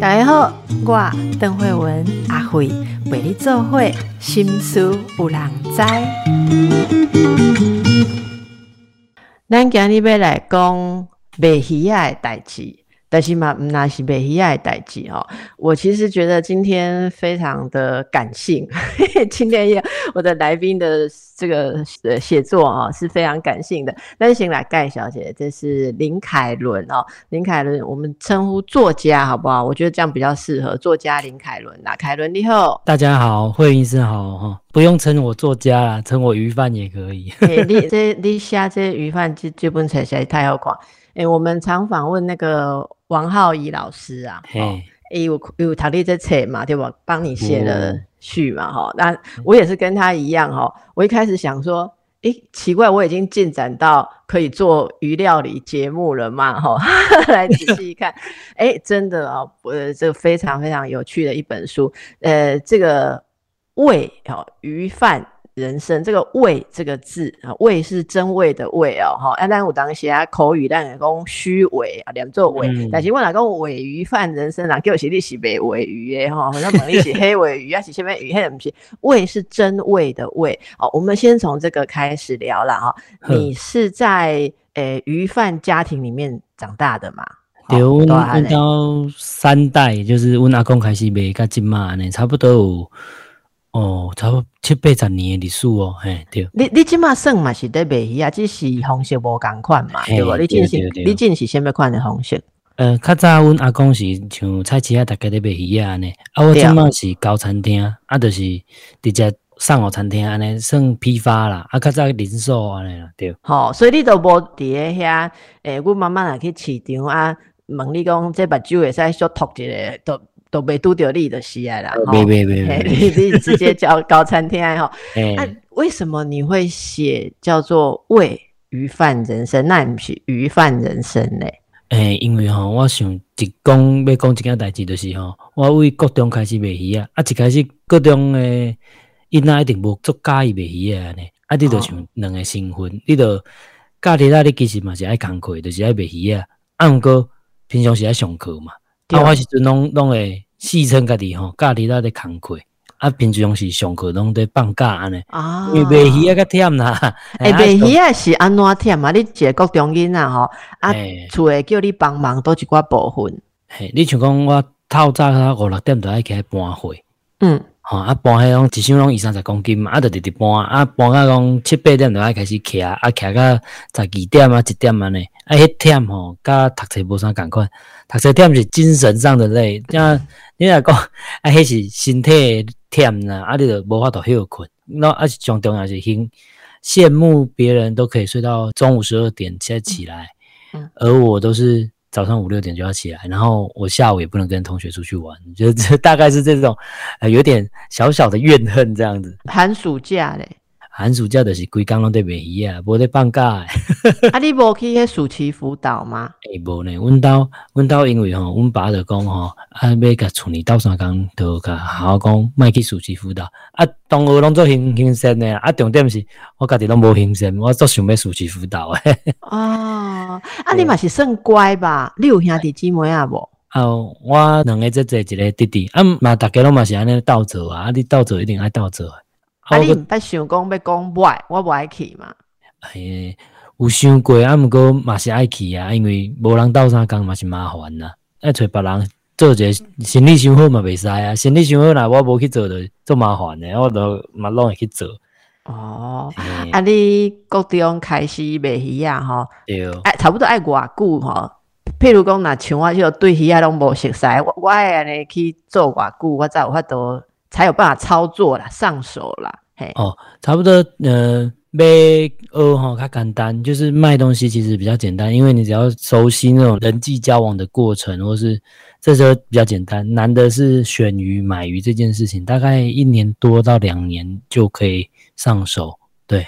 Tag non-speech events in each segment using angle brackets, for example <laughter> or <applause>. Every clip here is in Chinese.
大家好，我邓慧文阿慧为你做会心思有人知。咱今日要来讲卖鱼仔的代志。但是嘛，那是卖鱼仔的代志哦。我其实觉得今天非常的感性，<laughs> 今天也我的来宾的这个呃写作啊是非常感性的。但先来盖小姐，这是林凯伦哦，林凯伦，我们称呼作家好不好？我觉得这样比较适合作家林凯伦呐。凯伦你好，大家好，慧医师好哈，不用称我作家啦，称我鱼贩也可以。你这你写这鱼贩这这本册实在太好看。哎，我们常访问那个王浩怡老师啊，哎，有有他的这册嘛，对吧？帮你写了序嘛，哈。那我也是跟他一样，哈。我一开始想说，哎，奇怪，我已经进展到可以做鱼料理节目了嘛，哈。<laughs> 来仔细一看，哎，真的啊，呃，这非常非常有趣的一本书，呃，这个味哦，鱼饭。人生这个“味”这个字啊，“味”是真味的“味”哦，哈。啊咱有当时啊口语，咱讲虚伪啊，两做伪。但是我哪讲尾鱼饭人生啊，叫我写你是白尾鱼诶哈，好像问你是 <laughs> 黑尾鱼啊，是什么鱼？黑不是？味是真味的“味”哦。我们先从这个开始聊了哈。你是在诶鱼贩家庭里面长大的嘛？对，我到三代，就是我阿公开始卖甲即嘛呢，差不多有。哦，差不多七八十年的历史哦，嘿，对。你你即马算嘛是在卖鱼啊，只是方式无共款嘛，对无？你进是你进是虾米款的方式？呃，较早阮阿公是像菜市啊，大家咧卖鱼啊安尼，啊，我即马是高餐厅，啊，就是直接送互餐厅安尼，算批发啦，啊，较早零售安尼啦，对。好，所以你都无伫咧遐，诶，阮慢慢来去市场啊，问你讲这目睭会使小托一个都。都没拄到你的喜爱啦，没没没，你 <laughs> 你直接叫高餐厅哈。那为什么你会写叫做《为鱼贩人生》？那不是鱼贩人生嘞？诶，因为吼，我想一讲要讲一件代志，就是吼，我为高中开始卖鱼啊，啊，一开始高中诶，因那一定无做介意卖鱼啊呢，啊，你就像两个身份，你就家己那你其实嘛是爱工课，就是爱卖鱼啊，啊，毋过平常时爱上课嘛，啊，我时阵拢拢会。戏称家己吼，家己在咧工课，啊，平常时上课拢在放假安尼。啊，因为卖鱼啊较忝啦。<laughs> 哎，<laughs> 卖鱼啊是安怎忝啊？你一个国中囡仔吼，啊，厝诶叫你帮忙多一寡部分。嘿，你像讲我透早啊五六点就爱起来搬货。嗯。吼，啊搬迄种一箱拢二三十公斤嘛，啊，就直直搬，啊搬到讲七八点就爱开始徛，啊徛到十二点啊一点安尼，啊迄忝吼，甲读册无啥共款，读册忝是精神上的累，像你若讲，啊迄是身体忝啦，啊你就无法度休困，那啊是上重要是羡羡慕别人都可以睡到中午十二点才起来，嗯，而我都是。早上五六点就要起来，然后我下午也不能跟同学出去玩，就这大概是这种，呃，有点小小的怨恨这样子。寒暑假嘞。寒暑假就是规工拢在卖鱼啊，无在放假。<laughs> 啊，你无去迄暑期辅导吗？诶，无呢。阮兜阮兜因为吼，阮爸就讲吼，啊，要甲厝里斗三工，就甲好好讲，莫去暑期辅导。啊，同学拢做兴兴盛诶啊，重点是我家己拢无兴生，我做想要暑期辅导诶。<laughs> 哦，啊，你嘛是算乖吧？你有兄弟姊妹啊无？哦，我两个姐姐一个弟弟，啊嘛，大家拢嘛是安尼斗做啊，啊，你斗做一定爱斗做。啊！你毋捌想讲要讲不爱，我无爱去嘛？哎，有想过啊，毋过嘛是爱去啊，因为无人斗相共嘛是麻烦啊。爱找别人做一个生理想好嘛袂使啊，生理想好啦，我无去做就做麻烦的，我都嘛拢会去做。哦，啊，你高中开始卖鱼啊？吼，对，哎，差不多爱偌久吼。譬如讲，若像我就对鱼啊拢无熟悉，我我爱安尼去做偌久，我才有法度。才有办法操作啦，上手啦，哦，差不多，呃，卖哦哈，它简单，就是卖东西其实比较简单，因为你只要熟悉那种人际交往的过程，或是这时候比较简单。难的是选鱼买鱼这件事情，大概一年多到两年就可以上手，对。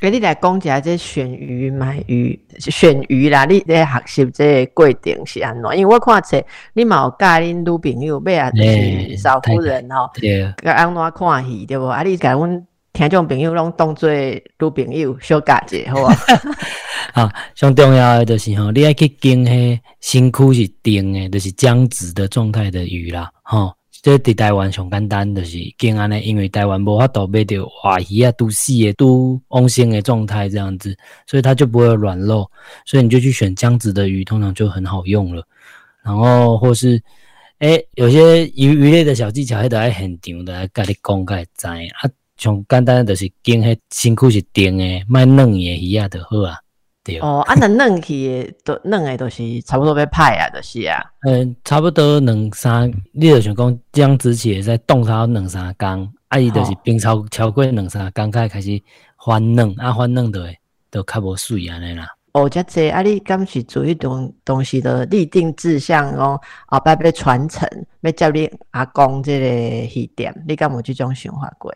给你来讲一下这选鱼买鱼选鱼啦，你在学习这过程是安怎？因为我看册，你嘛有教恁女朋友，要啊就是少夫人吼，个安怎看戏对不？啊，你甲阮听众朋友拢当做女朋友小家姐，好啊。<laughs> 啊，上重要的就是吼，你爱去经迄身躯是定的，就是僵直的状态的鱼啦，吼。这伫台湾上简单，就是经安尼，因为台湾无法度买到活鱼啊，都死的、都旺盛的状态这样子，所以它就不会软肉，所以你就去选这样子的鱼，通常就很好用了。然后或是，诶，有些鱼鱼类的小技巧，迄都爱现场的来甲你讲，甲会知啊。上简单就是经迄身躯是定的，卖嫩的鱼啊就好啊。哦，啊，那嫩起都嫩诶，都是差不多要派啊，就是啊。嗯，差不多两三，你就想讲姜子起在冻炒两三工，啊，伊就是冰超超过两三工，开开始翻嫩，啊，翻嫩的都较无水安尼啦。哦，遮济啊，你敢是做一种东西的立定志向哦，后摆要传承，要接你阿公即个戏点，你敢有即种想法过？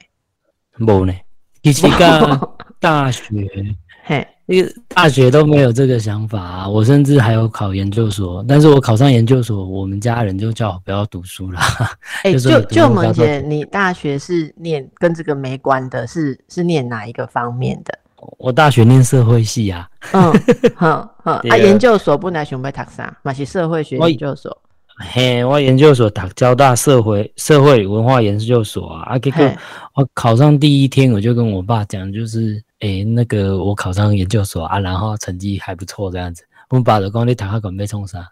无呢，其实个大学。<laughs> 嘿，一个大学都没有这个想法啊！我甚至还有考研究所，但是我考上研究所，我们家人就叫我不要读书了。哎，<laughs> 就就萌姐，你大学是念跟这个没关的，是是念哪一个方面的？我大学念社会系啊。嗯，<laughs> 好，好啊，研究所不来想要读啥？嘛是社会学研究所。嘿，我研究所读交大社会社会文化研究所啊。啊，结果我考上第一天，我就跟我爸讲，就是。诶，那个我考上研究所啊，然后成绩还不错，这样子。我们爸就讲你读下管被冲啥？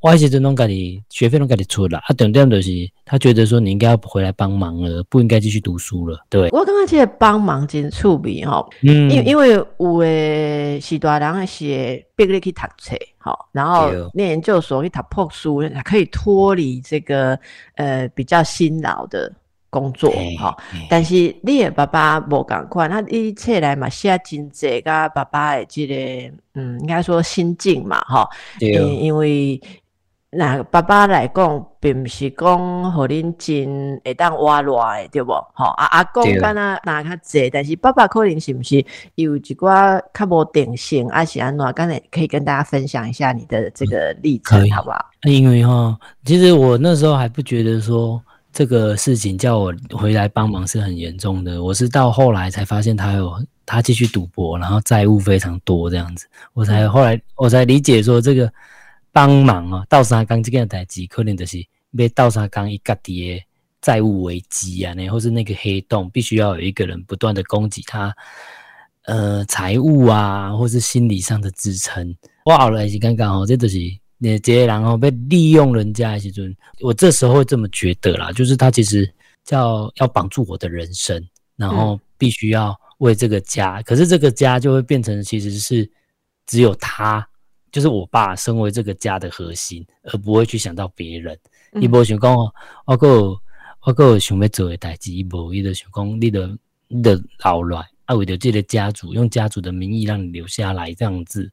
我一直都弄家里学费拢家里出啦啊，等点就是他觉得说你应该要回来帮忙了，不应该继续读书了。对，我刚刚记得帮忙真触笔哈，嗯，因因为有诶是大人写逼你去读册，好，然后念研究所去读破书，可以脱离这个呃比较辛劳的。工作哈，但是你的爸爸无共款，他一切来嘛写真济，甲爸爸的这个嗯，应该说心境嘛哈。因因为那爸爸来讲，并不是讲互恁真会当活赖对不？吼啊阿公敢若拿较济，但是爸爸可能是不是有一寡较无定性，还是安怎？刚才可以跟大家分享一下你的这个例子，好不好？因为哈，其实我那时候还不觉得说。这个事情叫我回来帮忙是很严重的，我是到后来才发现他有他继续赌博，然后债务非常多这样子，我才后来我才理解说这个帮忙啊，倒沙刚这个代志可能就是被倒沙刚一个跌债务危机啊，然后是那个黑洞，必须要有一个人不断的供给他，呃，财务啊，或是心理上的支撑。我后来是刚刚好，这就是。你直接然后被利用人家的时阵，我这时候会这么觉得啦，就是他其实叫要绑住我的人生，然后必须要为这个家，可是这个家就会变成其实是只有他，就是我爸身为这个家的核心，而不会去想到别人。伊无想讲，我个我个想要做的代志，伊无伊就想讲，你的你的老来啊，为了这个家族，用家族的名义让你留下来这样子。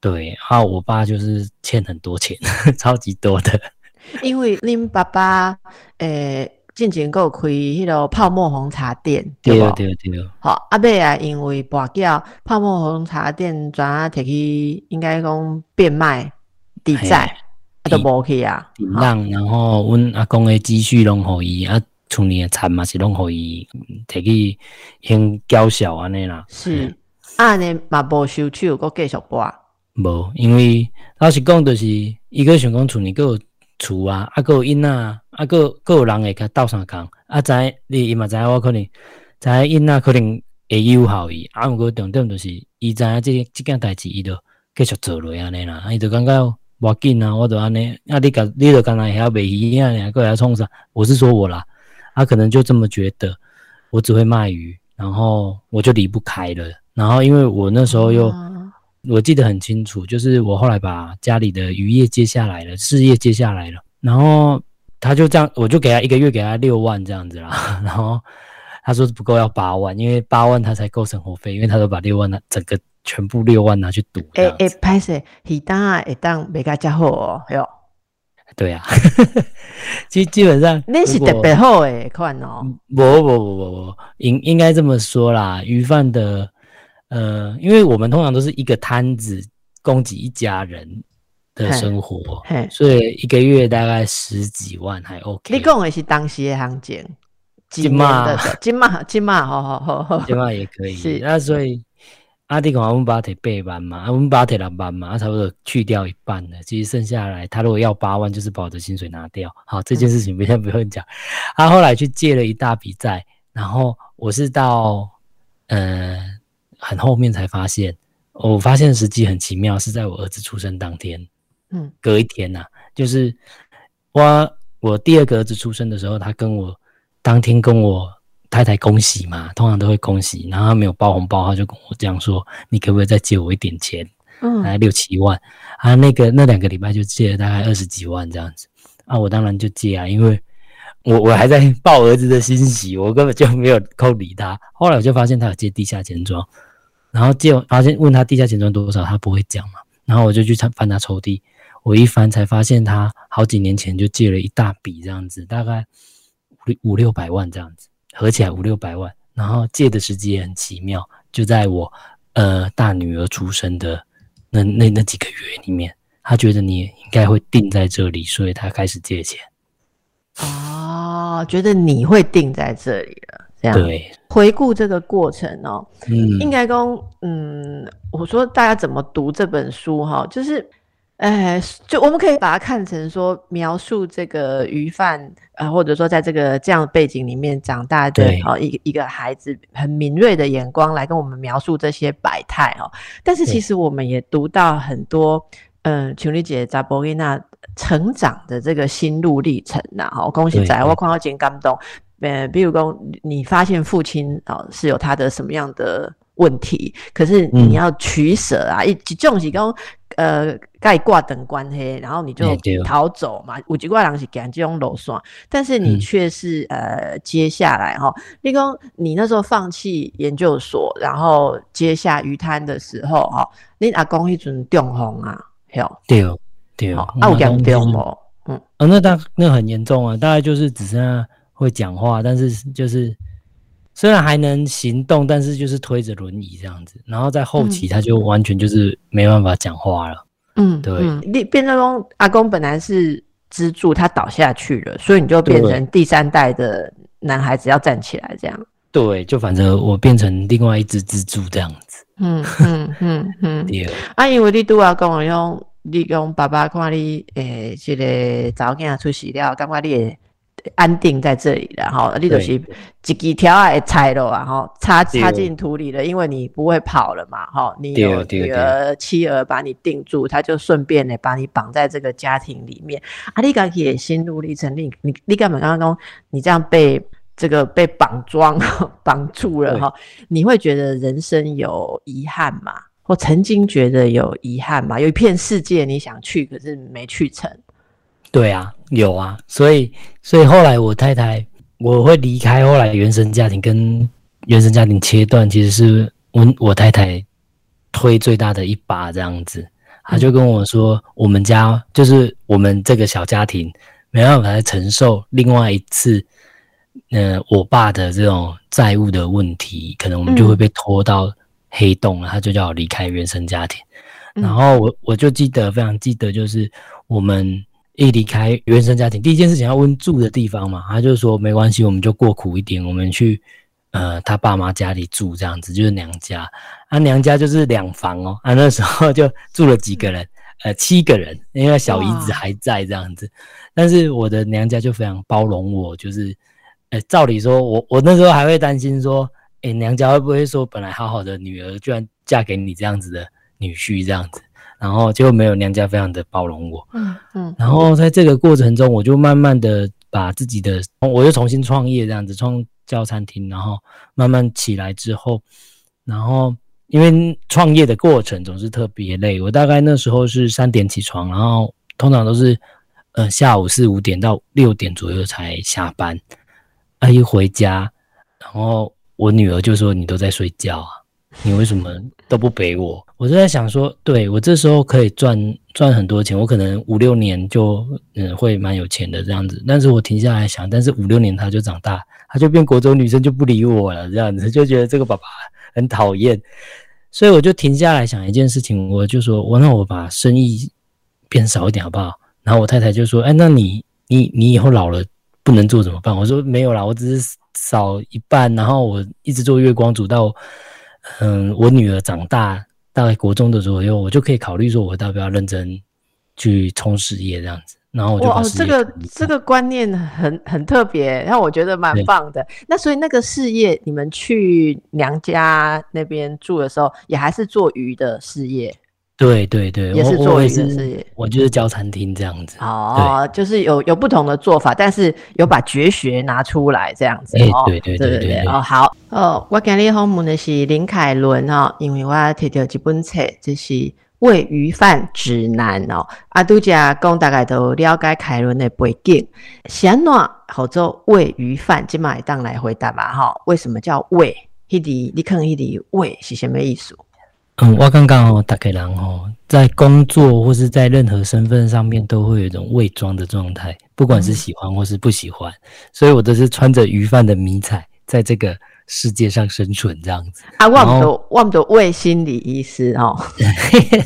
对，啊，我爸就是欠很多钱，<laughs> 超级多的。因为恁爸爸诶，之前有开迄个泡沫红茶店，对不？对对对。好，阿伯啊，因为跋筊泡沫红茶店转啊摕去，应该讲变卖抵债，啊都无去啊。抵让，然后阮阿公诶积蓄拢互伊，啊，厝里诶田嘛是拢互伊摕去先缴小安尼啦。是，啊，尼嘛无收手，搁继续跋。无，因为老实讲，就是伊个想讲厝里有厝啊，啊个因啊，啊个个有人会甲斗相共，啊知你伊嘛知影我可能知影囡仔可能会友好伊，啊毋过重点就是伊知影即即件代志，伊就继续做落安尼啦，伊就感觉无紧啊，我就安尼，啊你甲你就干那遐卖鱼啊，两个遐创啥？我是说我啦，啊可能就这么觉得，我只会卖鱼，然后我就离不开了，然后因为我那时候又。我记得很清楚，就是我后来把家里的渔业接下来了，事业接下来了，然后他就这样，我就给他一个月给他六万这样子啦，<laughs> 然后他说不够要八万，因为八万他才够生活费，因为他都把六万拿整个全部六万拿去赌。哎哎，拍摄，一当啊一当没加加好哦，哟。对呀，<laughs> 基基本上那是特别好诶款哦。不不不不不，应应该这么说啦，鱼贩的。呃，因为我们通常都是一个摊子供给一家人的生活，所以一个月大概十几万还 OK。你讲的是当时的行情，金马金马金马，好好好，金马也可以。是那所以阿弟讲我们把提八万嘛，我们把提六万嘛，差不多去掉一半了。其实剩下来，他如果要八万，就是把我的薪水拿掉。好，这件事情先 <laughs> 不用讲。他后来去借了一大笔债，然后我是到呃很后面才发现，我发现时机很奇妙，是在我儿子出生当天，嗯，隔一天呐，就是我我第二个儿子出生的时候，他跟我。当天跟我太太恭喜嘛，通常都会恭喜，然后他没有包红包，他就跟我这样说：“你可不可以再借我一点钱？嗯，来六七万啊。”那个那两个礼拜就借了大概二十几万这样子啊，我当然就借啊，因为我我还在抱儿子的欣喜，我根本就没有扣理他。后来我就发现他有借地下钱庄，然后借发现问他地下钱庄多少，他不会讲嘛，然后我就去翻他抽屉，我一翻才发现他好几年前就借了一大笔这样子，大概。五六百万这样子，合起来五六百万，然后借的时机也很奇妙，就在我呃大女儿出生的那那那几个月里面，他觉得你应该会定在这里，所以他开始借钱。哦，觉得你会定在这里了，这样对。回顾这个过程哦，嗯，应该跟嗯，我说大家怎么读这本书哈，就是。哎，就我们可以把它看成说，描述这个鱼贩，呃，或者说在这个这样背景里面长大的哦，一个一个孩子很敏锐的眼光来跟我们描述这些百态哦。但是其实我们也读到很多，嗯，琼丽姐扎波丽娜成长的这个心路历程呐。好，恭喜仔，我看到真感动。呃，比如说你发现父亲哦是有他的什么样的问题，可是你要取舍啊，一这种是讲。呃，盖挂等关黑，然后你就逃走嘛。五级怪狼是赶这种楼算，但是你却是呃，接下来哈，立功，你那时候放弃研究所，然后接下鱼摊的时候哈，你阿公一准中风啊，有对对，啊有严重不？嗯，啊那大那很严重啊，大概就是只剩下会讲话，但是就是。虽然还能行动，但是就是推着轮椅这样子。然后在后期，他就完全就是没办法讲话了。嗯，对。你变成公阿公本来是支柱，他倒下去了，所以你就变成第三代的男孩子要站起来这样。对，就反正我变成另外一只支柱这样子。嗯嗯嗯嗯。<laughs> 对。啊，因为你拄啊跟我用，你讲爸爸看你诶，这个早间出事了，感觉你。安定在这里了哈，你就是几几条啊拆了啊哈，插插进土里了，因为你不会跑了嘛哈，你有女儿妻儿把你定住，他就顺便呢把你绑在这个家庭里面。啊，你刚也心路历程，你你你干嘛刚刚你这样被这个被绑装 <laughs> 绑住了哈？你会觉得人生有遗憾吗？或曾经觉得有遗憾吗？有一片世界你想去，可是没去成。对啊，有啊，所以所以后来我太太我会离开，后来原生家庭跟原生家庭切断，其实是我我太太推最大的一把这样子，她就跟我说，我们家就是我们这个小家庭没办法来承受另外一次，呃，我爸的这种债务的问题，可能我们就会被拖到黑洞了，他就叫我离开原生家庭，然后我我就记得非常记得，就是我们。一离开原生家庭，第一件事情要问住的地方嘛。他就说没关系，我们就过苦一点，我们去呃他爸妈家里住，这样子就是娘家。啊，娘家就是两房哦。啊，那时候就住了几个人，呃，七个人，因为小姨子还在这样子。但是我的娘家就非常包容我，就是呃，照理说我我那时候还会担心说，哎，娘家会不会说本来好好的女儿居然嫁给你这样子的女婿这样子。然后就没有娘家非常的包容我，嗯嗯，然后在这个过程中，我就慢慢的把自己的，我又重新创业这样子，创教餐厅，然后慢慢起来之后，然后因为创业的过程总是特别累，我大概那时候是三点起床，然后通常都是呃下午四五点到六点左右才下班，啊一回家，然后我女儿就说你都在睡觉啊。你为什么都不陪我？我就在想说，对我这时候可以赚赚很多钱，我可能五六年就嗯会蛮有钱的这样子。但是我停下来想，但是五六年他就长大，他就变国中女生就不理我了，这样子 <laughs> 就觉得这个爸爸很讨厌。所以我就停下来想一件事情，我就说我那我把生意变少一点好不好？然后我太太就说，哎，那你你你以后老了不能做怎么办？我说没有啦，我只是少一半，然后我一直做月光族到，嗯，我女儿长大，大概国中的左右，我就可以考虑说，我要不要认真去冲事业这样子。然后我就哦，这个这个观念很很特别，让我觉得蛮棒的。那所以那个事业，你们去娘家那边住的时候，也还是做鱼的事业。对对对，也是做鱼的事业。我就是教餐厅这样子。哦，就是有有不同的做法，但是有把绝学拿出来这样子。哎，对对对对对。哦，好。哦，我今日访问的是林凯伦哦，因为我摕到一本册，这是。喂鱼饭指南哦，阿杜家讲大概都了解凯伦的背景，先暖好做喂鱼饭，今麦当来回答吧哈。为什么叫喂？迄滴你看迄滴喂是什么意思？嗯，我刚刚哦，大概然哦，在工作或是在任何身份上面都会有一种伪装的状态，不管是喜欢或是不喜欢，所以我都是穿着鱼贩的迷彩，在这个。世界上生存这样子啊，忘不忘不为心理医师哦。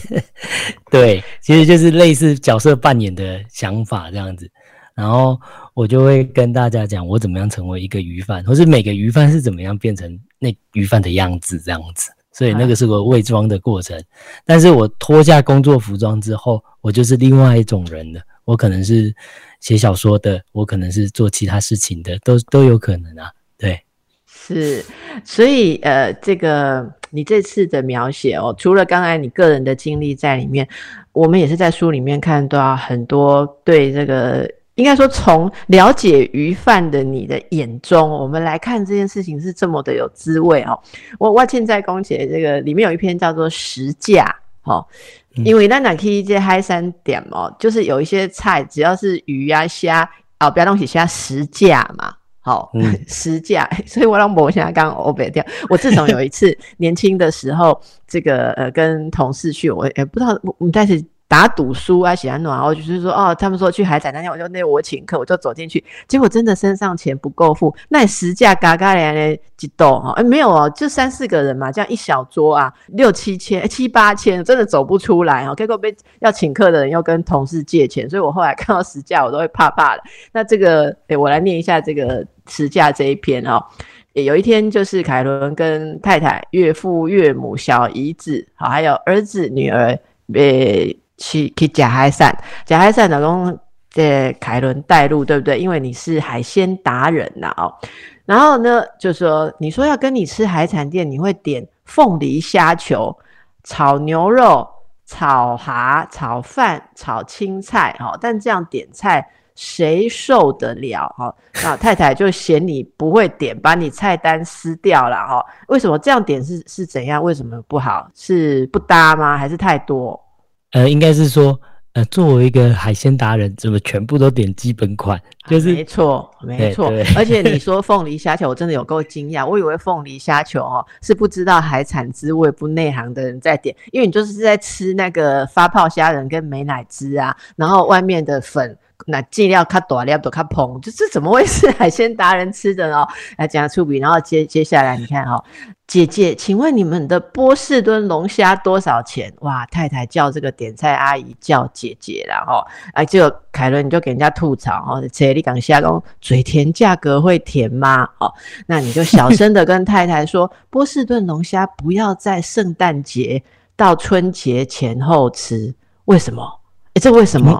<laughs> 对，其实就是类似角色扮演的想法这样子。然后我就会跟大家讲，我怎么样成为一个鱼贩，或是每个鱼贩是怎么样变成那鱼贩的样子这样子。所以那个是个伪装的过程。但是我脱下工作服装之后，我就是另外一种人了。我可能是写小说的，我可能是做其他事情的，都都有可能啊。对。是，所以呃，这个你这次的描写哦，除了刚才你个人的经历在里面，我们也是在书里面看到很多对这个，应该说从了解鱼贩的你的眼中，我们来看这件事情是这么的有滋味哦。我我现在公姐这个里面有一篇叫做实价哦，因为那哪可以这嗨三点哦，就是有一些菜只要是鱼呀虾啊，不要东西虾实价嘛。好，<laughs> 实价，所以我让我现在刚欧北掉。我自从有一次年轻的时候，这个呃跟同事去，我也不知道我们但是。打赌输啊，喜欢暖，我就是说哦，他们说去海产那天，我就那我请客，我就走进去，结果真的身上钱不够付，那实价嘎嘎连连几斗哈，哎没有哦，就三四个人嘛，这样一小桌啊，六七千七八千，真的走不出来哦。结果被要请客的人又跟同事借钱，所以我后来看到实价我都会怕怕的。那这个，哎，我来念一下这个实价这一篇哦。有一天就是凯伦跟太太、岳父、岳母、小姨子，好，还有儿子、女儿，被。去去假海产，假海产老公在凯伦带路，对不对？因为你是海鲜达人呐哦。然后呢，就说你说要跟你吃海产店，你会点凤梨虾球、炒牛肉、炒蛤、炒饭、炒青菜哈。但这样点菜谁受得了哈？那太太就嫌你不会点，把你菜单撕掉了哈。为什么这样点是是怎样？为什么不好？是不搭吗？还是太多？呃，应该是说，呃，作为一个海鲜达人，怎么全部都点基本款？就是没错，没错。而且你 <laughs> 说凤梨虾球，我真的有够惊讶。我以为凤梨虾球哦，是不知道海产滋味、不内行的人在点，因为你就是在吃那个发泡虾仁跟美乃滋啊，然后外面的粉。那尽量卡多量，多卡蓬，这这怎么会是海鲜达人吃的呢？来讲粗鄙，然后接接下来你看哈，姐姐，请问你们的波士顿龙虾多少钱？哇，太太叫这个点菜阿姨叫姐姐然后哎，就凯伦你就给人家吐槽哦，姐你讲虾公嘴甜，价格会甜吗？哦，那你就小声的跟太太说，波士顿龙虾不要在圣诞节到春节前后吃，为什么？哎，这为什么？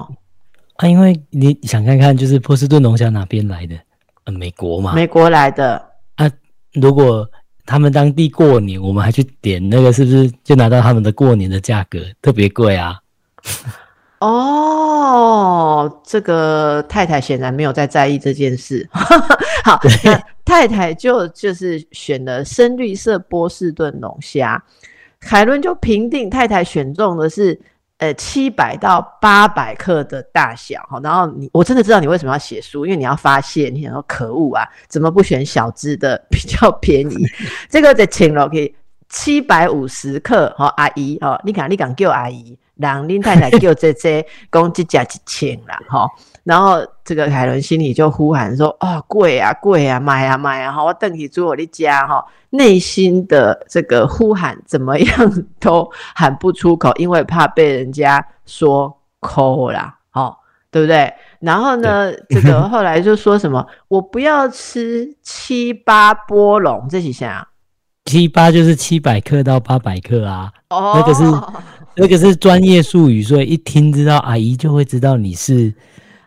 啊，因为你想看看，就是波士顿龙虾哪边来的？呃，美国嘛。美国来的。啊，如果他们当地过年，我们还去点那个，是不是就拿到他们的过年的价格，特别贵啊？哦，这个太太显然没有在在意这件事。<laughs> 好，那太太就就是选了深绿色波士顿龙虾，海伦就评定太太选中的是。呃，七百到八百克的大小哈，然后你我真的知道你为什么要写书，因为你要发泄，你想说可恶啊，怎么不选小只的比较便宜？<laughs> 这个在请了可以七百五十克哈，阿姨哦，你敢你敢叫阿姨，让林太太叫这这公鸡价一千啦哈。然后这个海伦心里就呼喊说：“哦，贵啊，贵啊，买啊，买啊！哈，我等你住我的家哈。”内心的这个呼喊怎么样都喊不出口，因为怕被人家说抠啦，哦，对不对？然后呢，这个后来就说什么，我不要吃七八波龙，这几下。七八就是七百克到八百克啊，那个是那个是专业术语，所以一听知道阿姨就会知道你是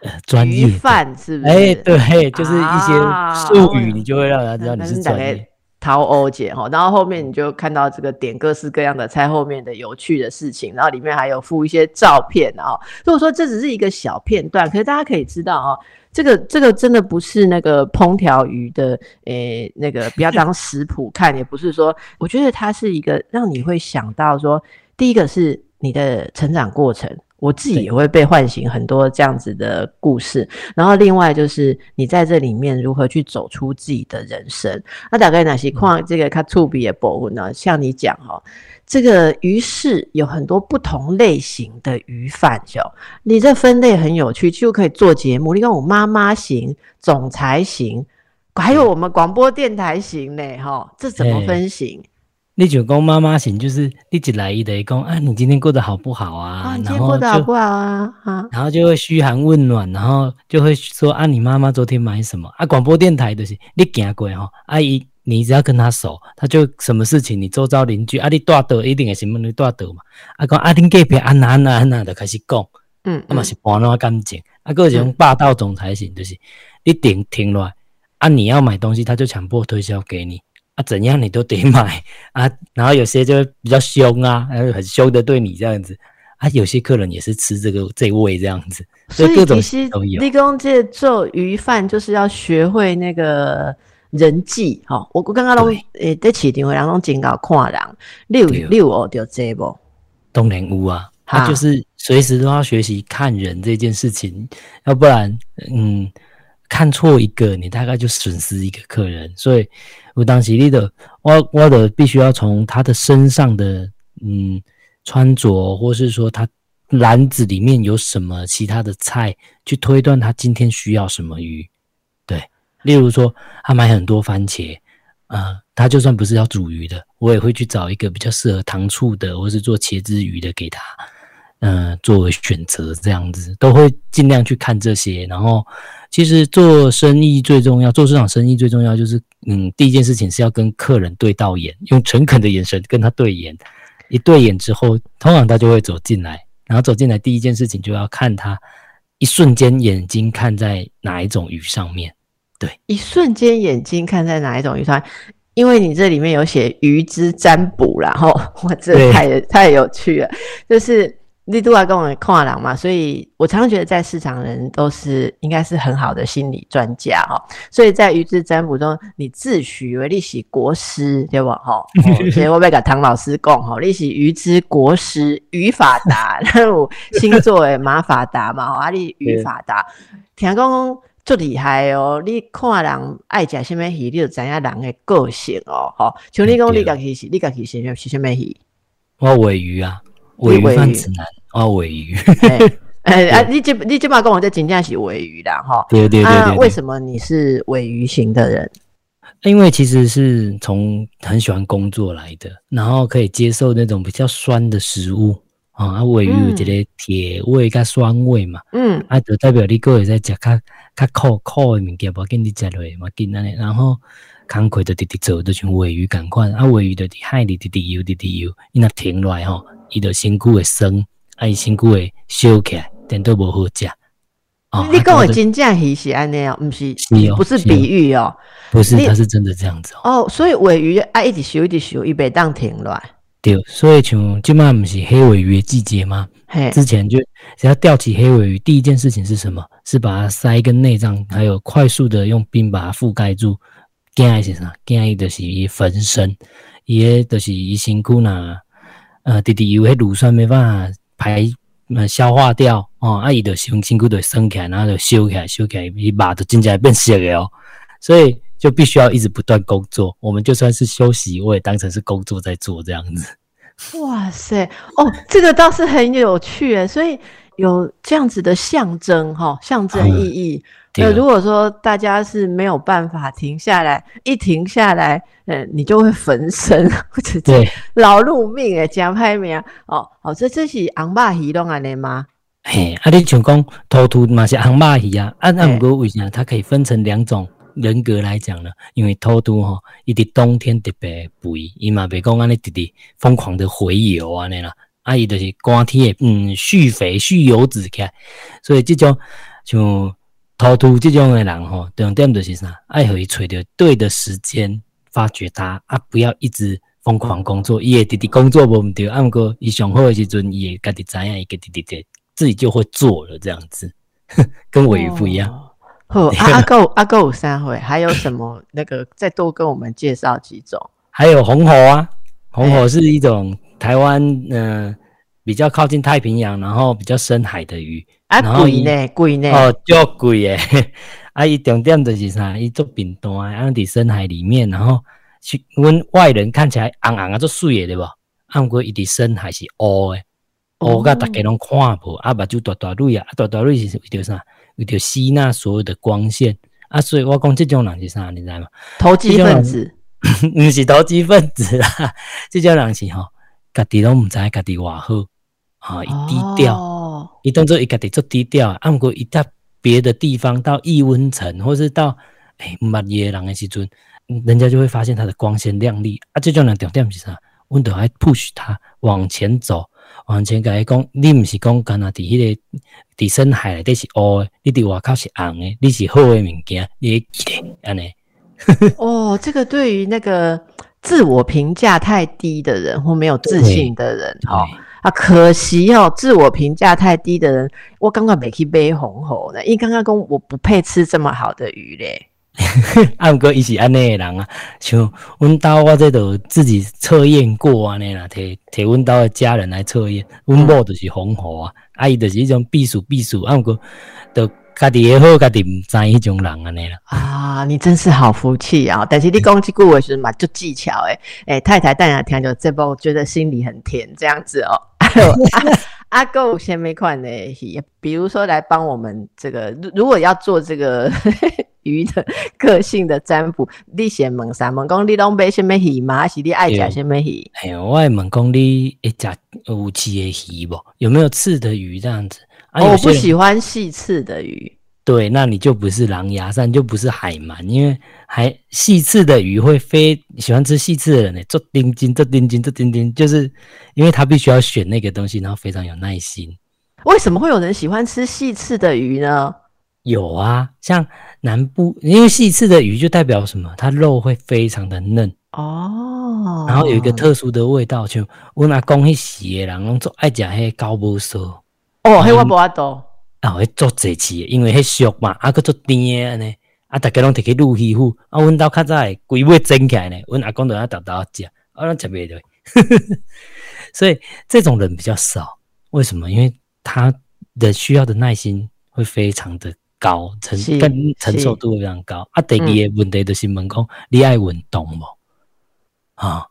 呃专业饭是不是？哎，对，就是一些术语，你就会让人知道你是专业。掏欧姐哈，然后后面你就看到这个点各式各样的菜，后面的有趣的事情，然后里面还有附一些照片啊。如果说这只是一个小片段，可是大家可以知道哦，这个这个真的不是那个烹调鱼的，诶，那个不要当食谱看，也不是说，我觉得它是一个让你会想到说，第一个是你的成长过程。我自己也会被唤醒很多这样子的故事，然后另外就是你在这里面如何去走出自己的人生。那大概哪些况这个看兔比也博物呢？像你讲哦，这个鱼市有很多不同类型的鱼贩，就你这分类很有趣，就可以做节目。你看我妈妈型、总裁型，还有我们广播电台型呢，哈，这怎么分型？你就讲妈妈型，就是你一来一的讲啊，你今天过得好不好啊？今天过得好不好啊？然后就会嘘寒问暖，然后就会说啊，你妈妈昨天买什么啊？广播电台的是你行过哈，阿姨，你只要跟他熟，他就什么事情，你周遭邻居啊，你大德一定会什么你大德嘛？啊，讲啊，恁隔壁啊哪哪哪的开始讲，嗯，那么是搬那么干净，啊，个种霸道总裁型就是你停停落来啊，你要买东西，他就强迫推销给你。啊，怎样你都得买啊，然后有些就比较凶啊，很凶的对你这样子啊，有些客人也是吃这个这味这样子，所以其实立功这做鱼饭就是要学会那个人际哈。我我刚刚拢诶在起点，我两种警告看人六六哦就这不，当然有啊，他就是随时都要学习看人这件事情，要不然嗯。看错一个，你大概就损失一个客人。所以，我当时你的，我我的必须要从他的身上的嗯穿着，或是说他篮子里面有什么其他的菜，去推断他今天需要什么鱼。对，例如说他买很多番茄，啊，他就算不是要煮鱼的，我也会去找一个比较适合糖醋的，或是做茄子鱼的给他。嗯，作为选择这样子，都会尽量去看这些。然后，其实做生意最重要，做市场生意最重要就是，嗯，第一件事情是要跟客人对到眼，用诚恳的眼神跟他对眼。一对眼之后，通常他就会走进来。然后走进来，第一件事情就要看他一瞬间眼睛看在哪一种鱼上面。对，一瞬间眼睛看在哪一种鱼上，因为你这里面有写鱼之占卜，然后 <laughs> 我这太太有趣了，就是。你都要跟我看人嘛，所以我常常觉得在市场人都是应该是很好的心理专家哦。所以在鱼之占卜中，你自诩为利息国师，对不哈？<laughs> 所以我要跟唐老师讲哈，利息鱼之国师，语法达，然后星座诶马法达嘛，阿你语法达，听讲最厉害哦。你看人爱食什么鱼，你就知影人的个性哦。哈，像你讲你家己是，你家己是是什么鱼？我尾鱼啊，尾鱼饭指南。哦，尾鱼，哎 <laughs> 啊，你这你这把跟我在金价是尾鱼啦，哈，对对对对。为什么你是尾鱼型的人？因为其实是从很喜欢工作来的，然后可以接受那种比较酸的食物啊，尾鱼有这个铁味跟酸味嘛，嗯，啊，就代表你个会在食较较苦苦的物件，无紧你食落嘛紧安尼，然后工课就滴滴走，就像尾鱼赶快，啊，尾鱼的海里滴滴游滴滴游，伊那停落来吼，伊就身躯会生。爱辛苦诶，烧起来，点都无好食。你讲的真正鱼是安尼哦，不是，不是比喻哦，不是，它是真的这样子哦。哦，所以尾鱼爱一直烧一直烧，伊袂当停落来。对，所以像今麦不是黑尾鱼的季节吗？嘿，之前就只要钓起黑尾鱼，第一件事情是什么？是把它塞一根内脏，还有快速的用冰把它覆盖住。惊爱是啥？惊爱就是伊焚身，伊就是伊辛苦呐。呃，滴滴油迄乳酸没办法。排呃消化掉哦，啊伊的胸辛苦的升起来，然后就修起来，修起来，伊肉就真正变色了哦，所以就必须要一直不断工作。我们就算是休息，我也当成是工作在做这样子。哇塞，哦，这个倒是很有趣诶，所以。有这样子的象征哈，象征意义。那如果说大家是没有办法停下来，一停下来，呃，你就会焚身，或者劳碌命诶，加派名哦哦，这这是昂巴移动安尼吗？嘿，啊，你像讲头图嘛是红蚂蚁啊，啊，那不过为啥它可以分成两种人格来讲呢？因为头图吼，伊伫冬天特别肥，伊嘛别讲安尼直直疯狂的回游啊那啦，啊，伊就是寒天嗯蓄肥蓄油脂起来，所以这种像头图这种的人吼，重点就是啥？爱可以找着对的时间发掘他啊，不要一直疯狂工作，伊会直直工作无毋对，啊，毋过伊上好的时阵，伊会家己知影伊个直直直。自己就会做了，这样子，<laughs> 跟尾鱼不一样。哦，阿够阿狗三回，还有什么？那个再多跟我们介绍几种。还有红火啊，红火是一种台湾嗯比较靠近太平洋，然后比较深海的鱼。啊，贵呢，贵呢。哦，就贵耶。<laughs> 啊，伊重点就是啥？伊做饼端，安伫深海里面，然后去阮外人看起来红红啊，做水的对不？按过伊伫深海是乌的。乌甲大家拢看无，啊，目睭大大蕊啊，大大蕊是为着啥？为着吸纳所有的光线啊，所以我讲这种人是啥？你知吗？投机分子，毋 <laughs> 是投机分子啦，这种人是吼，家己拢毋知家己偌好，啊，伊低调，伊当做伊家己做低调，啊，毋过伊到别的地方，到异温层，或是到诶捌野人诶时阵，人家就会发现他的光鲜亮丽啊，这种人重点是啥？阮都还 push 他往前走。往前甲伊讲，你毋是讲干那伫迄个伫深海内底是乌诶，你伫外口是红诶，你是好诶物件，你会记得安尼。<laughs> 哦，这个对于那个自我评价太低的人或没有自信的人，哦啊，可惜哦，自我评价太低的人，我刚刚没去背红喉呢，因为刚刚讲我不配吃这么好的鱼嘞。啊，毋过伊是安尼诶人啊，像阮兜我这都自己测验过安尼啦，摕摕阮兜诶家人来测验，阮某就是红火啊，啊伊就是一种避暑避暑，啊毋过都家己也好，家己毋知迄种人安尼啦。啊，你真是好福气啊！但是你讲即句话时嘛，就技巧诶，诶太太当然听就这波觉得心里很甜这样子哦。阿哥先没款的，比如说来帮我们这个，如果要做这个。<laughs> 鱼的个性的占卜，你先问啥问讲你拢买什么鱼嘛？还是你爱食什么鱼？哎呦，我爱问讲你会食有刺的鱼不？有没有刺的鱼这样子？我不喜欢细刺的鱼。对，那你就不是狼牙山，就不是海鳗，因为还细刺的鱼会飞。喜欢吃细刺的人呢，做钉金，做钉金，做钉钉，就是因为他必须要选那个东西，然后非常有耐心。为什么会有人喜欢吃细刺的鱼呢？有啊，像南部，因为细刺的鱼就代表什么？它肉会非常的嫩哦，然后有一个特殊的味道，就我阿公去洗的人拢做爱食迄高波烧哦，迄我无阿多啊，会做这次，因为迄俗嘛，啊个做甜安尼，啊大家拢摕去卤鱼糊，啊阮兜较早规尾蒸起来呢，阮阿公都要豆豆食，啊拢食袂着，<laughs> 所以这种人比较少，为什么？因为他的需要的耐心会非常的。高承更承受度非常高啊！第二个问题就是问讲，你爱运动无？啊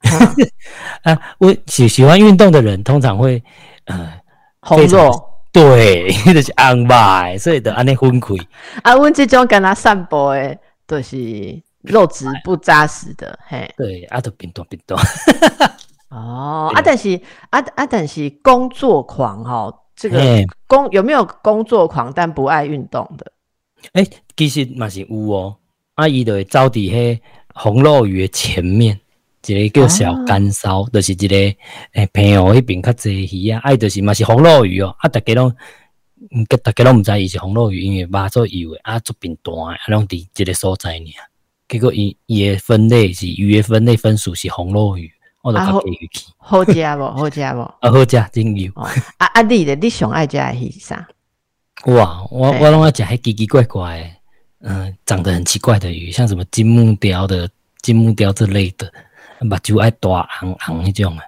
<laughs> 啊！我喜喜欢运动的人通常会呃红肉，对，就是安排，所以就安尼分开。啊，阮这种跟他散步的，都是肉质不扎实的，嘿。对，啊，都变动变动。哦，啊，但是啊啊，但是工作狂哈。这个工有没有工作狂但不爱运动的？哎，其实嘛是有哦。啊，伊就会走伫迄红肉鱼的前面，一个叫小干烧，就是一个诶朋友迄边较济鱼啊。爱就是嘛是红肉鱼哦。啊，大家拢，嗯，大家拢毋知伊是红肉鱼，因为肉做油诶，啊做平淡诶，啊拢伫一个所在尔。结果伊伊诶分类是鱼诶分类分属是红肉鱼。啊，好，好食无？<laughs> 好食无？啊，好食，真有。啊啊，你咧，你上爱食诶是啥？哇，我我拢爱食迄奇奇怪怪，嗯，长得很奇怪的鱼，像什么金木雕的金木雕这类的，目睭爱大红红迄种啊。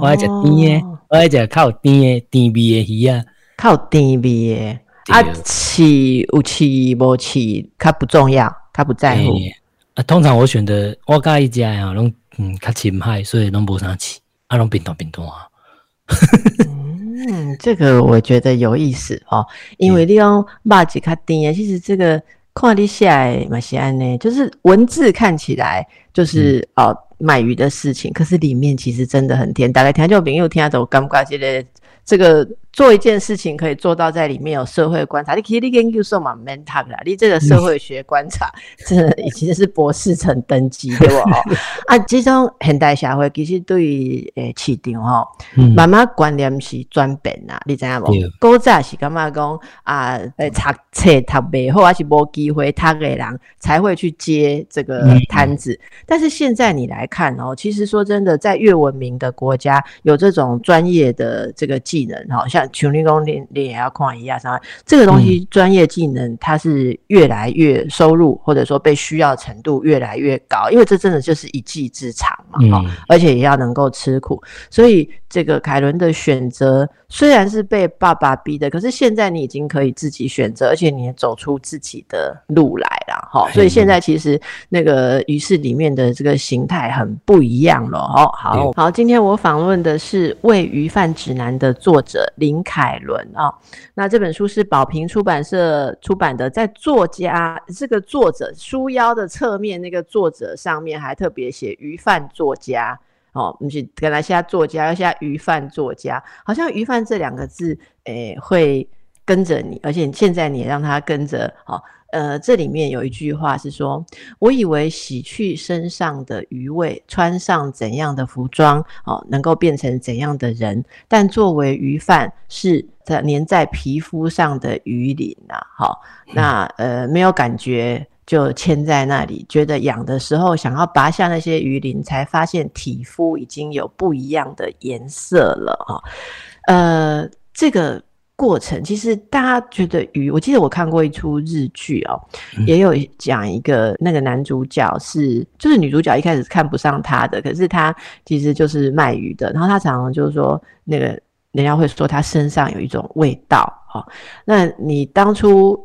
我爱食甜诶，我爱食靠甜诶甜味诶鱼啊，靠甜味诶。啊，刺有刺无刺，较不重要，较不在乎。啊，通常我选择我介意食诶，拢。嗯，较深海，所以拢无啥吃，啊，拢冰冻冰冻啊。嗯，这个我觉得有意思哦，因为你讲肉质较甜，其实这个看你写诶嘛是安呢，就是文字看起来就是哦卖鱼的事情，可是里面其实真的很甜。大概听就朋友听到，感觉这个这个。做一件事情可以做到在里面有社会观察，你其实你研究说嘛，mental 啦，你这个社会学观察，<laughs> 真的已经是博士层等级对不？<laughs> 啊，这种现代社会其实对于诶市场吼，慢慢观念是转变啦，你知影无？古早是感觉讲啊，诶，读册读袂好，还是无机会读的人才会去接这个摊子。但是现在你来看哦，其实说真的，在越文明的国家，有这种专业的这个技能，好像。穷力工练练也要看一下啥，这个东西专业技能它是越来越收入或者说被需要程度越来越高，因为这真的就是一技之长嘛，哈，而且也要能够吃苦，所以这个凯伦的选择虽然是被爸爸逼的，可是现在你已经可以自己选择，而且你也走出自己的路来了，哈，所以现在其实那个于是里面的这个形态很不一样了，哦，好好，今天我访问的是《喂鱼饭指南》的作者林。凯伦啊，那这本书是宝瓶出版社出版的，在作家这个作者书腰的侧面，那个作者上面还特别写“鱼贩作家”哦，不是跟他写作家，要写“鱼贩作家”，好像“鱼贩”这两个字，诶，会跟着你，而且现在你也让他跟着，哦。呃，这里面有一句话是说：“我以为洗去身上的余味，穿上怎样的服装，哦，能够变成怎样的人。但作为鱼贩，是在粘在皮肤上的鱼鳞呐，好，那呃没有感觉就牵在那里，觉得痒的时候想要拔下那些鱼鳞，才发现体肤已经有不一样的颜色了啊。呃，这个。”过程其实大家觉得鱼，我记得我看过一出日剧哦，也有讲一个那个男主角是，就是女主角一开始看不上他的，可是他其实就是卖鱼的，然后他常常就是说那个人家会说他身上有一种味道哦，那你当初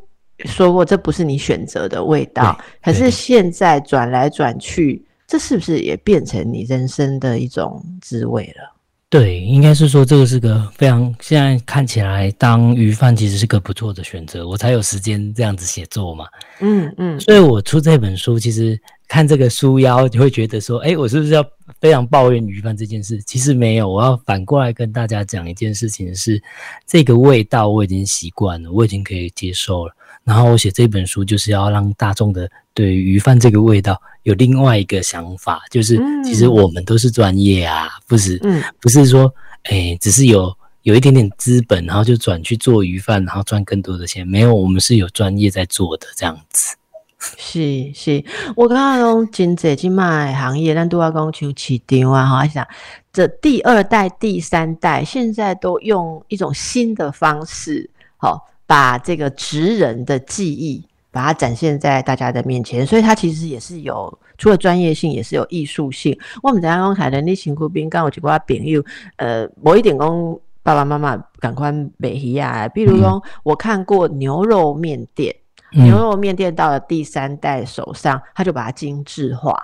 说过这不是你选择的味道，可是现在转来转去，这是不是也变成你人生的一种滋味了？对，应该是说这个是个非常现在看起来当鱼贩其实是个不错的选择，我才有时间这样子写作嘛。嗯嗯，所以我出这本书，其实看这个书腰就会觉得说，哎，我是不是要非常抱怨鱼贩这件事？其实没有，我要反过来跟大家讲一件事情是，这个味道我已经习惯了，我已经可以接受了。然后我写这本书就是要让大众的对鱼饭这个味道有另外一个想法，就是其实我们都是专业啊，不是，不是说，哎，只是有有一点点资本，然后就转去做鱼饭，然后赚更多的钱。没有，我们是有专业在做的这样子。是是，我刚刚讲经济经卖行业，但都要讲像市场啊，哈，想这第二代、第三代现在都用一种新的方式，好。把这个职人的技艺，把它展现在大家的面前，所以它其实也是有除了专业性，也是有艺术性。我们在刚才的你辛苦兵刚有几个朋友，呃，某一点讲爸爸妈妈赶快美一啊，比如说我看过牛肉面店，牛肉面店到了第三代手上，他就把它精致化，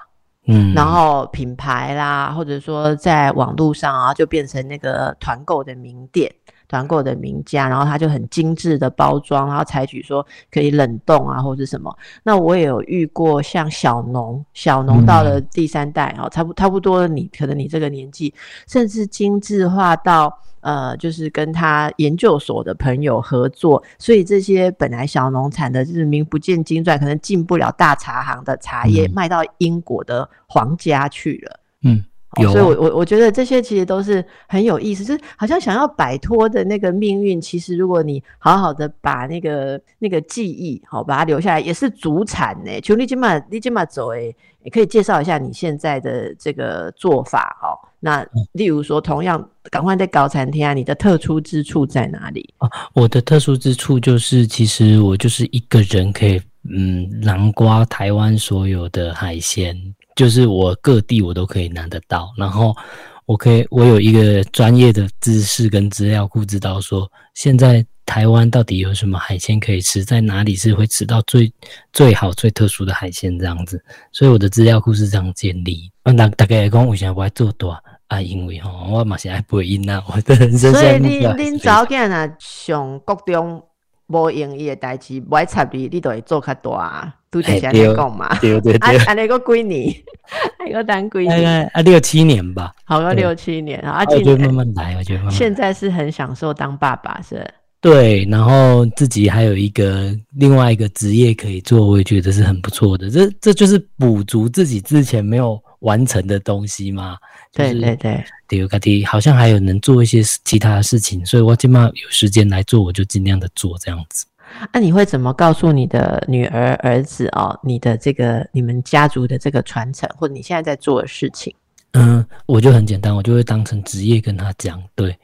嗯，然后品牌啦，或者说在网络上啊，就变成那个团购的名店。团购的名家，然后他就很精致的包装，然后采取说可以冷冻啊，或者什么。那我也有遇过像小农，小农到了第三代哦，差不差不多，你可能你这个年纪，甚至精致化到呃，就是跟他研究所的朋友合作，所以这些本来小农产的就是名不见经传，可能进不了大茶行的茶叶，卖到英国的皇家去了。嗯。所以，我我我觉得这些其实都是很有意思，就是好像想要摆脱的那个命运。其实，如果你好好的把那个那个记忆好把它留下来，也是祖产呢。求你金马你金马走诶，也可以介绍一下你现在的这个做法哦。那例如说，同样赶快在搞餐厅啊，你的特殊之处在哪里啊？我的特殊之处就是，其实我就是一个人可以嗯，南瓜台湾所有的海鲜。就是我各地我都可以拿得到，然后我可以我有一个专业的知识跟资料库，知道说现在台湾到底有什么海鲜可以吃，在哪里是会吃到最最好最特殊的海鲜这样子，所以我的资料库是这样建立。那大概讲为什么我要做多啊？因为吼我嘛是爱背音啊，我的人生。所以你你早间啊上国中无用意的代志，不爱插你，你都会做较大。都在家里讲嘛，对对对。啊，那个几年，那个当几年？啊，六七年吧。好个六七年啊！我觉得慢慢来，我觉得慢慢。现在是很享受当爸爸，是。对，然后自己还有一个另外一个职业可以做，我也觉得是很不错的。这这就是补足自己之前没有完成的东西嘛。对对对，第二个题好像还有能做一些其他的事情，所以我起码有时间来做，我就尽量的做这样子。那你会怎么告诉你的女儿、儿子哦？你的这个你们家族的这个传承，或者你现在在做的事情？嗯，我就很简单，我就会当成职业跟他讲。对，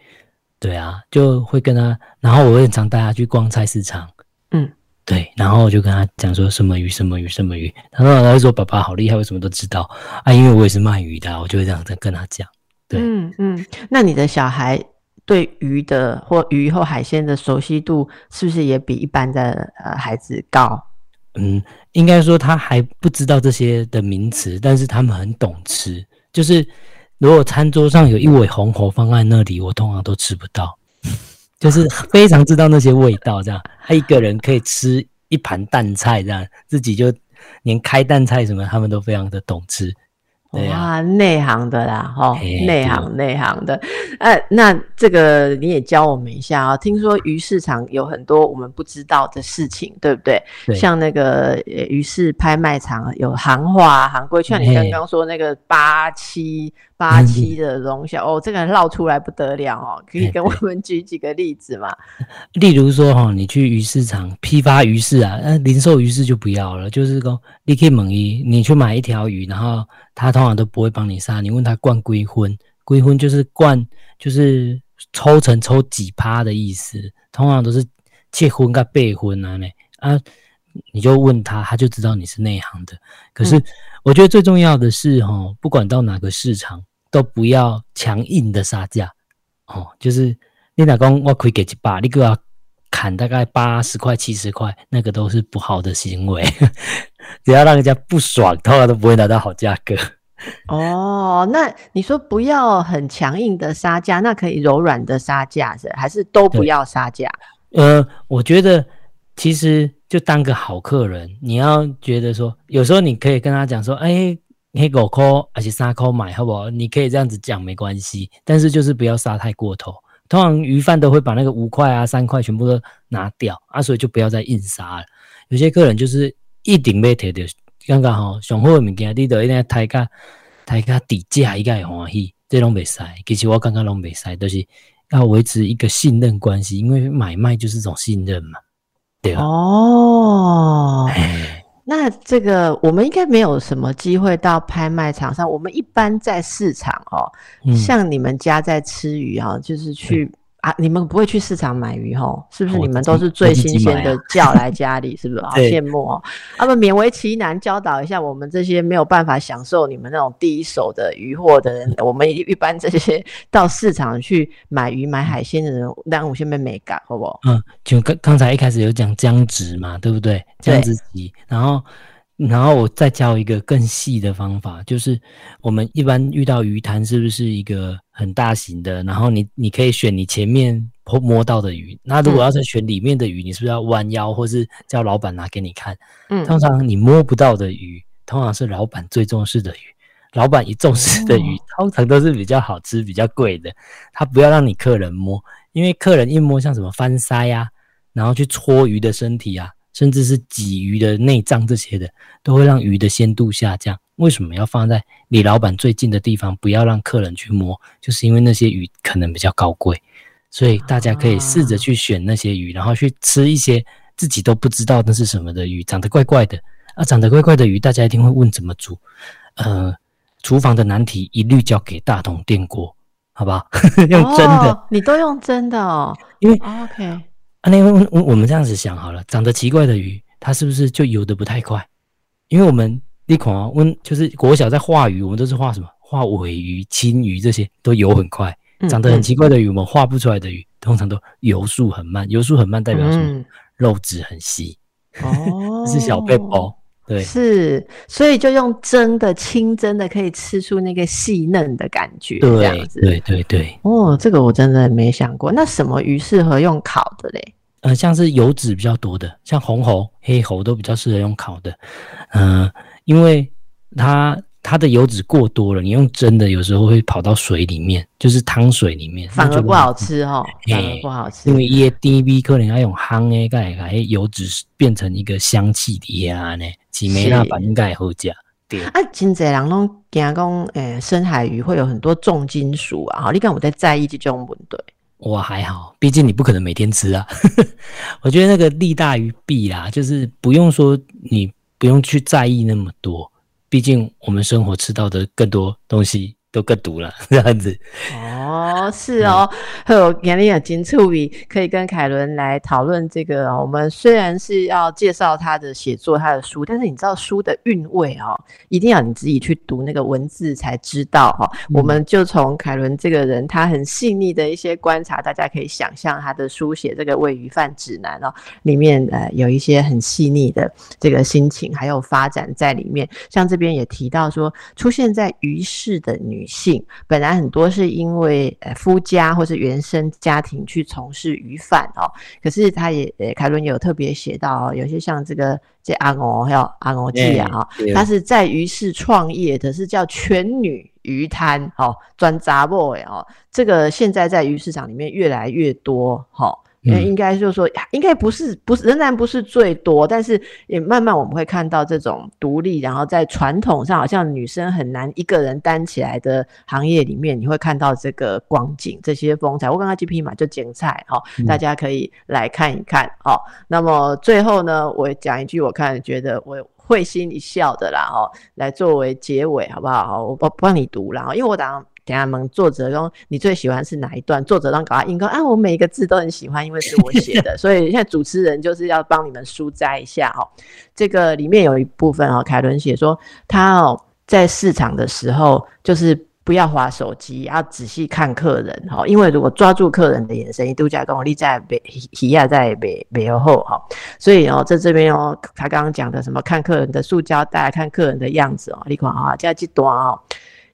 对啊，就会跟他，然后我会常带他去逛菜市场。嗯，对，然后我就跟他讲说什么鱼、什么鱼、什么鱼。他说他会说爸爸好厉害，为什么都知道啊？因为我也是卖鱼的，我就会这样在跟他讲。对，嗯嗯。那你的小孩？对鱼的或鱼或海鲜的熟悉度，是不是也比一般的呃孩子高？嗯，应该说他还不知道这些的名词，但是他们很懂吃。就是如果餐桌上有一尾红喉放在那里，我通常都吃不到。就是非常知道那些味道，这样他一个人可以吃一盘蛋菜，这样自己就连开蛋菜什么，他们都非常的懂吃。哇，内行的啦，哈，内行内行的，呃，那这个你也教我们一下啊。听说鱼市场有很多我们不知道的事情，对不对？像那个鱼市拍卖场有行话、行规，像你刚刚说那个八七。八七的龙小 <laughs> 哦，这个绕出来不得了哦，可以跟我们举几个例子吗？<laughs> 例如说哈，你去鱼市场批发鱼市啊，那零售鱼市就不要了，就是说你可以猛一，你去买一条鱼，然后他通常都不会帮你杀，你问他灌归婚，归婚就是灌就是抽成抽几趴的意思，通常都是切荤跟备婚啊嘞啊，你就问他，他就知道你是内行的。可是我觉得最重要的是哈，不管到哪个市场。都不要强硬的杀价哦，就是你老公我可以给一百，你给我砍大概八十块、七十块，那个都是不好的行为，<laughs> 只要让人家不爽，通常都不会拿到好价格。哦，那你说不要很强硬的杀价，那可以柔软的杀价是？还是都不要杀价？呃，我觉得其实就当个好客人，你要觉得说，有时候你可以跟他讲说，哎。你五块还是三块买，好不好？你可以这样子讲没关系，但是就是不要杀太过头。通常鱼贩都会把那个五块啊、三块全部都拿掉啊，所以就不要再硬杀了。有些客人就是一定要提的，刚刚好上好的物件，你都一定要抬价，抬价底价应该会欢喜，这拢袂使。其实我刚刚拢袂使，都是要维持一个信任关系，因为买卖就是一种信任嘛，对吧？哦。那这个我们应该没有什么机会到拍卖场上。我们一般在市场哦，像你们家在吃鱼啊，就是去。啊，你们不会去市场买鱼吼？是不是你们都是最新鲜的叫来家里？是不是 <laughs> 好羡慕哦？那么勉为其难教导一下我们这些没有办法享受你们那种第一手的鱼货的人。我们一般这些到市场去买鱼买海鲜的人，让我先被美感好不好？嗯，就刚刚才一开始有讲僵直嘛，对不对？僵直鸡，然后。然后我再教一个更细的方法，就是我们一般遇到鱼潭是不是一个很大型的？然后你你可以选你前面摸摸到的鱼。那如果要是选里面的鱼，你是不是要弯腰，或是叫老板拿给你看？嗯，通常你摸不到的鱼，通常是老板最重视的鱼。老板一重视的鱼，通常都是比较好吃、比较贵的。他不要让你客人摸，因为客人一摸，像什么翻腮呀，然后去搓鱼的身体啊。甚至是鲫鱼的内脏这些的，都会让鱼的鲜度下降。为什么要放在离老板最近的地方，不要让客人去摸？就是因为那些鱼可能比较高贵，所以大家可以试着去选那些鱼，然后去吃一些自己都不知道那是什么的鱼，长得怪怪的啊，长得怪怪的鱼，大家一定会问怎么煮。呃，厨房的难题一律交给大同电锅，好不好？<laughs> 用真的，你都用真的哦，因为 OK。啊，那我我我们这样子想好了，长得奇怪的鱼，它是不是就游得不太快？因为我们你看啊，问就是国小在画鱼，我们都是画什么？画尾鱼、青鱼这些都游很快。长得很奇怪的鱼，我们画不出来的鱼，通常都游速很慢。游速很慢代表什么？肉质很细。哦，<laughs> 是小背包。对，是，所以就用蒸的、清蒸的，可以吃出那个细嫩的感觉，这样子。对对对。哦，这个我真的没想过。那什么鱼适合用烤的嘞？呃，像是油脂比较多的，像红喉、黑喉都比较适合用烤的，嗯，因为它它的油脂过多了，你用蒸的有时候会跑到水里面，就是汤水里面，反而不好吃哈，反而不好吃，因为一些 D B 可能要用夯诶，盖盖油脂变成一个香气的呀呢，几没那板盖好食。对啊，真侪人拢惊讲，诶，深海鱼会有很多重金属啊，哈，你看我在在意这种问题。我还好，毕竟你不可能每天吃啊。<laughs> 我觉得那个利大于弊啦，就是不用说你不用去在意那么多，毕竟我们生活吃到的更多东西。都更读了，<laughs> 这样子哦，是哦，有眼里有金触笔，可以跟凯伦来讨论这个。我们虽然是要介绍他的写作、他的书，但是你知道书的韵味哦，一定要你自己去读那个文字才知道哈。我们就从凯伦这个人，他很细腻的一些观察，大家可以想象他的书写这个喂鱼饭指南哦，里面呃有一些很细腻的这个心情，还有发展在里面。像这边也提到说，出现在鱼市的女。女性本来很多是因为呃夫家或是原生家庭去从事鱼贩哦，可是他也呃凯伦有特别写到，有些像这个这阿欧还有阿欧记啊哈，他是在鱼市创业的，是叫全女鱼摊哦，专杂 boy 哦，这个现在在鱼市场里面越来越多哈。应该就是说，应该不是，不是，仍然不是最多，但是也慢慢我们会看到这种独立，然后在传统上好像女生很难一个人担起来的行业里面，你会看到这个光景，这些风采。我刚刚这匹马就剪菜哈，<laughs> 大家可以来看一看哦。那么最后呢，我讲一句，我看觉得我会心一笑的啦哦，来作为结尾好不好？我我帮你读啦，因为我打。等下问作者说你最喜欢是哪一段？作者让搞他应该啊，我每一个字都很喜欢，因为是我写的，<laughs> 所以现在主持人就是要帮你们书摘一下哦。这个里面有一部分哦，凯伦写说他哦在市场的时候就是不要划手机，要仔细看客人哈，因为如果抓住客人的眼神，一度假跟我立在北提亚在北北欧后哈，所以哦在这边哦，他刚刚讲的什么看客人的塑胶袋，看客人的样子哦，你看啊，这几段哦。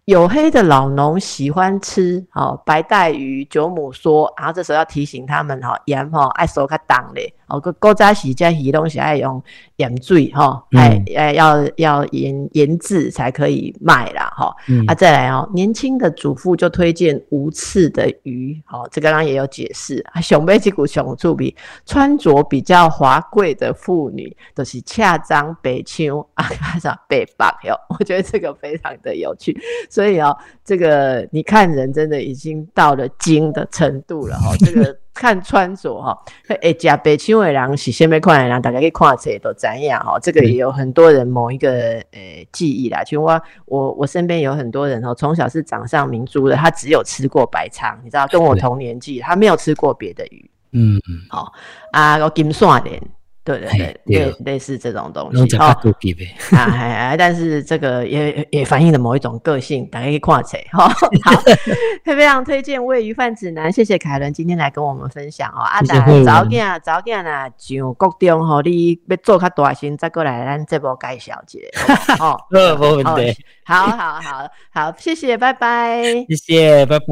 黝黑的老农喜欢吃哦白带鱼、九母说，然后这时候要提醒他们哈盐哈爱收个档嘞哦个古早时这鱼东西爱用盐水哈哎哎要要盐盐渍才可以卖啦哈啊再来哦年轻的主妇就推荐无刺的鱼好这刚刚也有解释啊熊背脊骨熊助比穿着比较华贵的妇女都是恰张北秋啊卡啥北北哟我觉得这个非常的有趣。所以哦，这个你看人真的已经到了精的程度了哈。这个看穿着哈，哎，加北青尾狼是先被看的人，大家可以看起来都怎样哈。这个也有很多人某一个呃记忆啦。就我我我身边有很多人哦，从小是掌上明珠的，他只有吃过白鲳，你知道，跟我同年纪，他没有吃过别的鱼。嗯嗯，好啊，我金线莲。对对对，类类似这种东西哦，<laughs> 啊还但是这个也也反映了某一种个性，大家可以看起哈。好，<laughs> 非常推荐《喂鱼饭指南》，谢谢凯伦今天来跟我们分享哦。啊，早点早点啊，上国中吼，你要做较大心，再过来咱这波介绍一下。哦，<laughs> 没问题。好好好好，谢谢，拜拜。谢谢，拜拜。